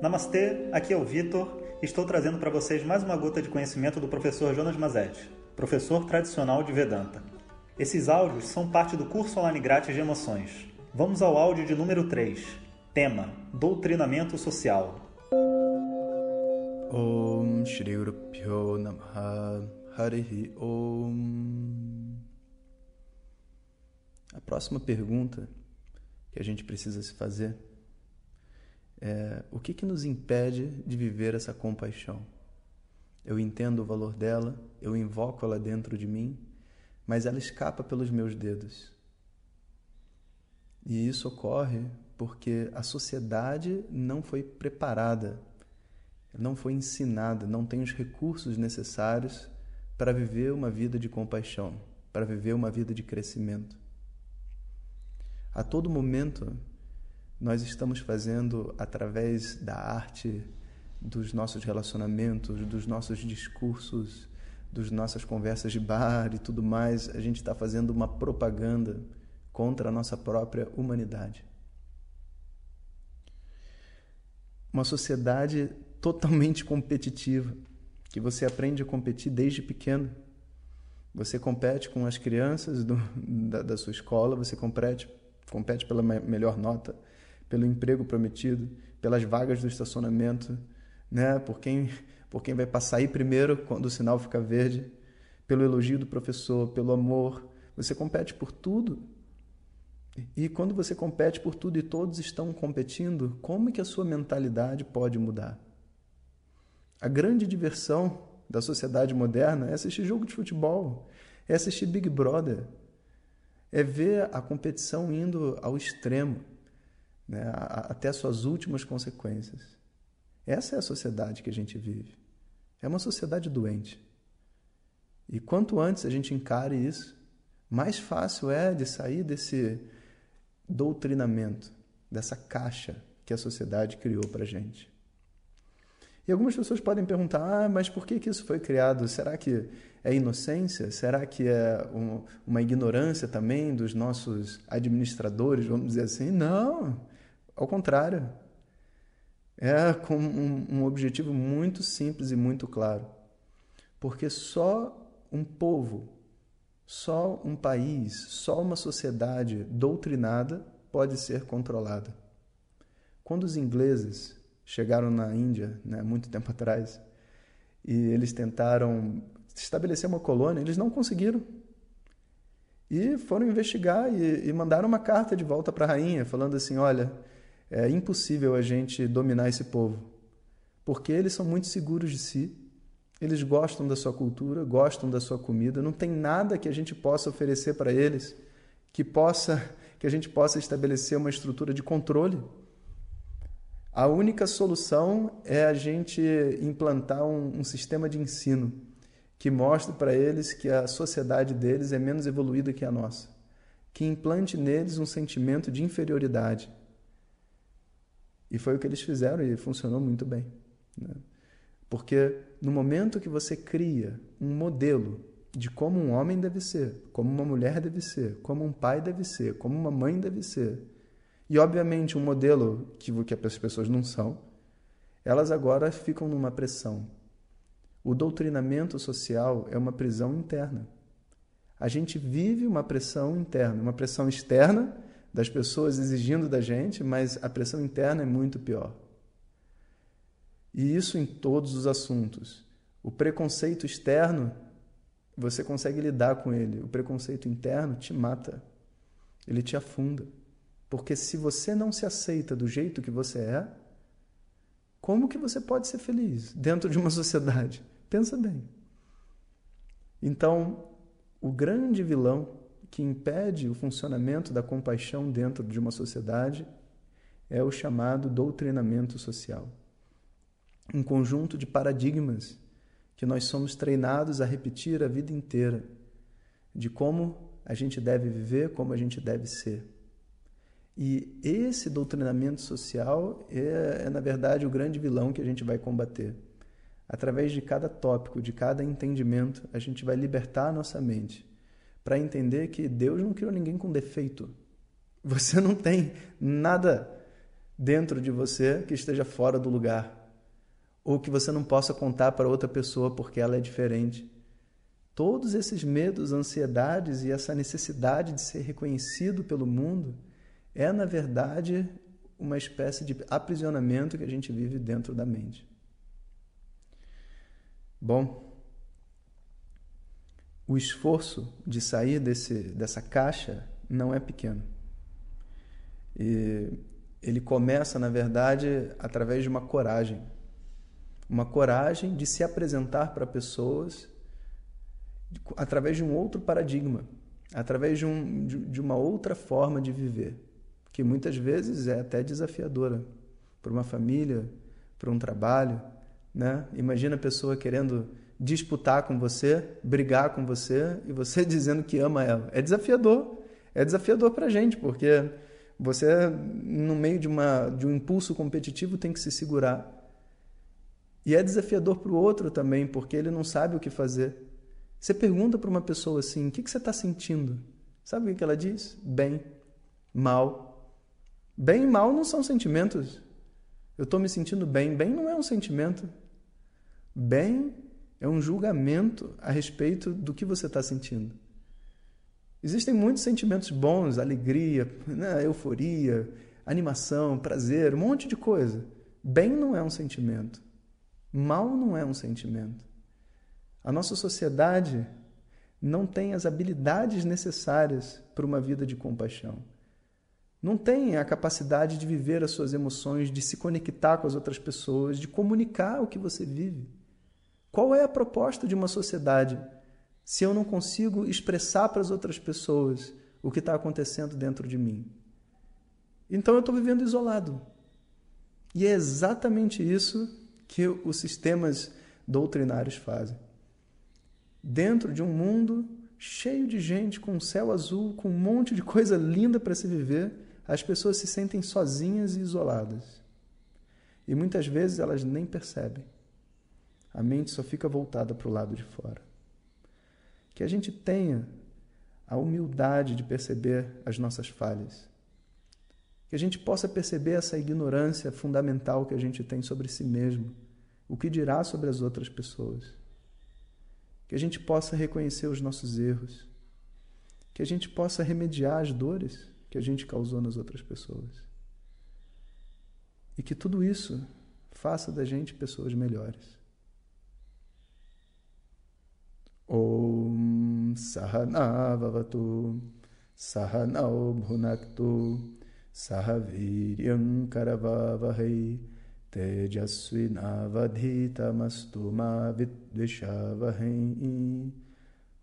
Namastê, aqui é o Vitor. Estou trazendo para vocês mais uma gota de conhecimento do professor Jonas Mazetti, professor tradicional de Vedanta. Esses áudios são parte do curso online grátis de emoções. Vamos ao áudio de número 3. Tema: Doutrinamento Social. Om Shri Harihi Om. A próxima pergunta que a gente precisa se fazer é, o que, que nos impede de viver essa compaixão? Eu entendo o valor dela, eu invoco ela dentro de mim, mas ela escapa pelos meus dedos. E isso ocorre porque a sociedade não foi preparada, não foi ensinada, não tem os recursos necessários para viver uma vida de compaixão, para viver uma vida de crescimento. A todo momento nós estamos fazendo através da arte, dos nossos relacionamentos, dos nossos discursos, das nossas conversas de bar e tudo mais, a gente está fazendo uma propaganda contra a nossa própria humanidade. Uma sociedade totalmente competitiva, que você aprende a competir desde pequeno. Você compete com as crianças do, da, da, sua escola, você compete, compete pela melhor nota, pelo emprego prometido, pelas vagas do estacionamento, né? por, quem, por quem vai passar aí primeiro quando o sinal fica verde, pelo elogio do professor, pelo amor. Você compete por tudo. E quando você compete por tudo e todos estão competindo, como é que a sua mentalidade pode mudar? A grande diversão da sociedade moderna é assistir jogo de futebol, é assistir Big Brother, é ver a competição indo ao extremo né, até suas últimas consequências. Essa é a sociedade que a gente vive. É uma sociedade doente. E quanto antes a gente encare isso, mais fácil é de sair desse doutrinamento, dessa caixa que a sociedade criou para a gente. E algumas pessoas podem perguntar: ah, mas por que, que isso foi criado? Será que é inocência? Será que é um, uma ignorância também dos nossos administradores, vamos dizer assim? Não. Ao contrário, é com um, um objetivo muito simples e muito claro. Porque só um povo, só um país, só uma sociedade doutrinada pode ser controlada. Quando os ingleses chegaram na Índia, né, muito tempo atrás, e eles tentaram estabelecer uma colônia, eles não conseguiram. E foram investigar e, e mandaram uma carta de volta para a rainha, falando assim: olha, é impossível a gente dominar esse povo, porque eles são muito seguros de si, eles gostam da sua cultura, gostam da sua comida, não tem nada que a gente possa oferecer para eles que possa que a gente possa estabelecer uma estrutura de controle. A única solução é a gente implantar um, um sistema de ensino que mostre para eles que a sociedade deles é menos evoluída que a nossa, que implante neles um sentimento de inferioridade, e foi o que eles fizeram e funcionou muito bem. Né? Porque no momento que você cria um modelo de como um homem deve ser, como uma mulher deve ser, como um pai deve ser, como uma mãe deve ser, e obviamente um modelo que, que as pessoas não são, elas agora ficam numa pressão. O doutrinamento social é uma prisão interna. A gente vive uma pressão interna, uma pressão externa das pessoas exigindo da gente, mas a pressão interna é muito pior. E isso em todos os assuntos. O preconceito externo, você consegue lidar com ele. O preconceito interno te mata. Ele te afunda. Porque se você não se aceita do jeito que você é, como que você pode ser feliz dentro de uma sociedade? Pensa bem. Então, o grande vilão que impede o funcionamento da compaixão dentro de uma sociedade é o chamado doutrinamento social. Um conjunto de paradigmas que nós somos treinados a repetir a vida inteira, de como a gente deve viver, como a gente deve ser. E esse doutrinamento social é, é, na verdade, o grande vilão que a gente vai combater. Através de cada tópico, de cada entendimento, a gente vai libertar a nossa mente para entender que Deus não criou ninguém com defeito. Você não tem nada dentro de você que esteja fora do lugar, ou que você não possa contar para outra pessoa porque ela é diferente. Todos esses medos, ansiedades e essa necessidade de ser reconhecido pelo mundo é, na verdade, uma espécie de aprisionamento que a gente vive dentro da mente. Bom, o esforço de sair desse, dessa caixa não é pequeno. E ele começa, na verdade, através de uma coragem. Uma coragem de se apresentar para pessoas através de um outro paradigma, através de, um, de, de uma outra forma de viver que muitas vezes é até desafiadora para uma família, para um trabalho, né? Imagina a pessoa querendo disputar com você, brigar com você e você dizendo que ama ela. É desafiador. É desafiador para a gente, porque você, no meio de, uma, de um impulso competitivo, tem que se segurar. E é desafiador para o outro também, porque ele não sabe o que fazer. Você pergunta para uma pessoa assim: o que, que você está sentindo? Sabe o que ela diz? Bem, mal, Bem e mal não são sentimentos. Eu estou me sentindo bem. Bem não é um sentimento. Bem é um julgamento a respeito do que você está sentindo. Existem muitos sentimentos bons, alegria, né, euforia, animação, prazer, um monte de coisa. Bem não é um sentimento. Mal não é um sentimento. A nossa sociedade não tem as habilidades necessárias para uma vida de compaixão não tem a capacidade de viver as suas emoções, de se conectar com as outras pessoas, de comunicar o que você vive. Qual é a proposta de uma sociedade se eu não consigo expressar para as outras pessoas o que está acontecendo dentro de mim? Então eu estou vivendo isolado. E é exatamente isso que os sistemas doutrinários fazem. Dentro de um mundo cheio de gente, com um céu azul, com um monte de coisa linda para se viver, as pessoas se sentem sozinhas e isoladas. E muitas vezes elas nem percebem. A mente só fica voltada para o lado de fora. Que a gente tenha a humildade de perceber as nossas falhas. Que a gente possa perceber essa ignorância fundamental que a gente tem sobre si mesmo, o que dirá sobre as outras pessoas. Que a gente possa reconhecer os nossos erros. Que a gente possa remediar as dores que a gente causou nas outras pessoas. E que tudo isso faça da gente pessoas melhores. Vavatu Sahanao Bhunaktu Sahaviryam Karavavahai Tejasvinavadhitamastu Ma Vidvishavahai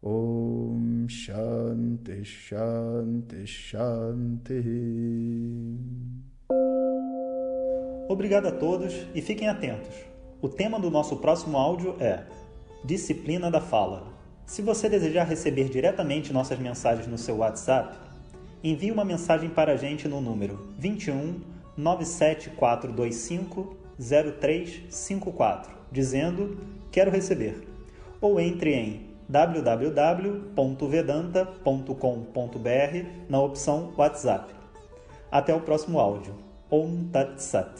Om Shanti Shanti Shanti. Obrigado a todos e fiquem atentos. O tema do nosso próximo áudio é Disciplina da Fala. Se você desejar receber diretamente nossas mensagens no seu WhatsApp, envie uma mensagem para a gente no número 21 97425 0354, dizendo Quero receber. Ou entre em www.vedanta.com.br na opção WhatsApp. Até o próximo áudio. Om Tat Sat.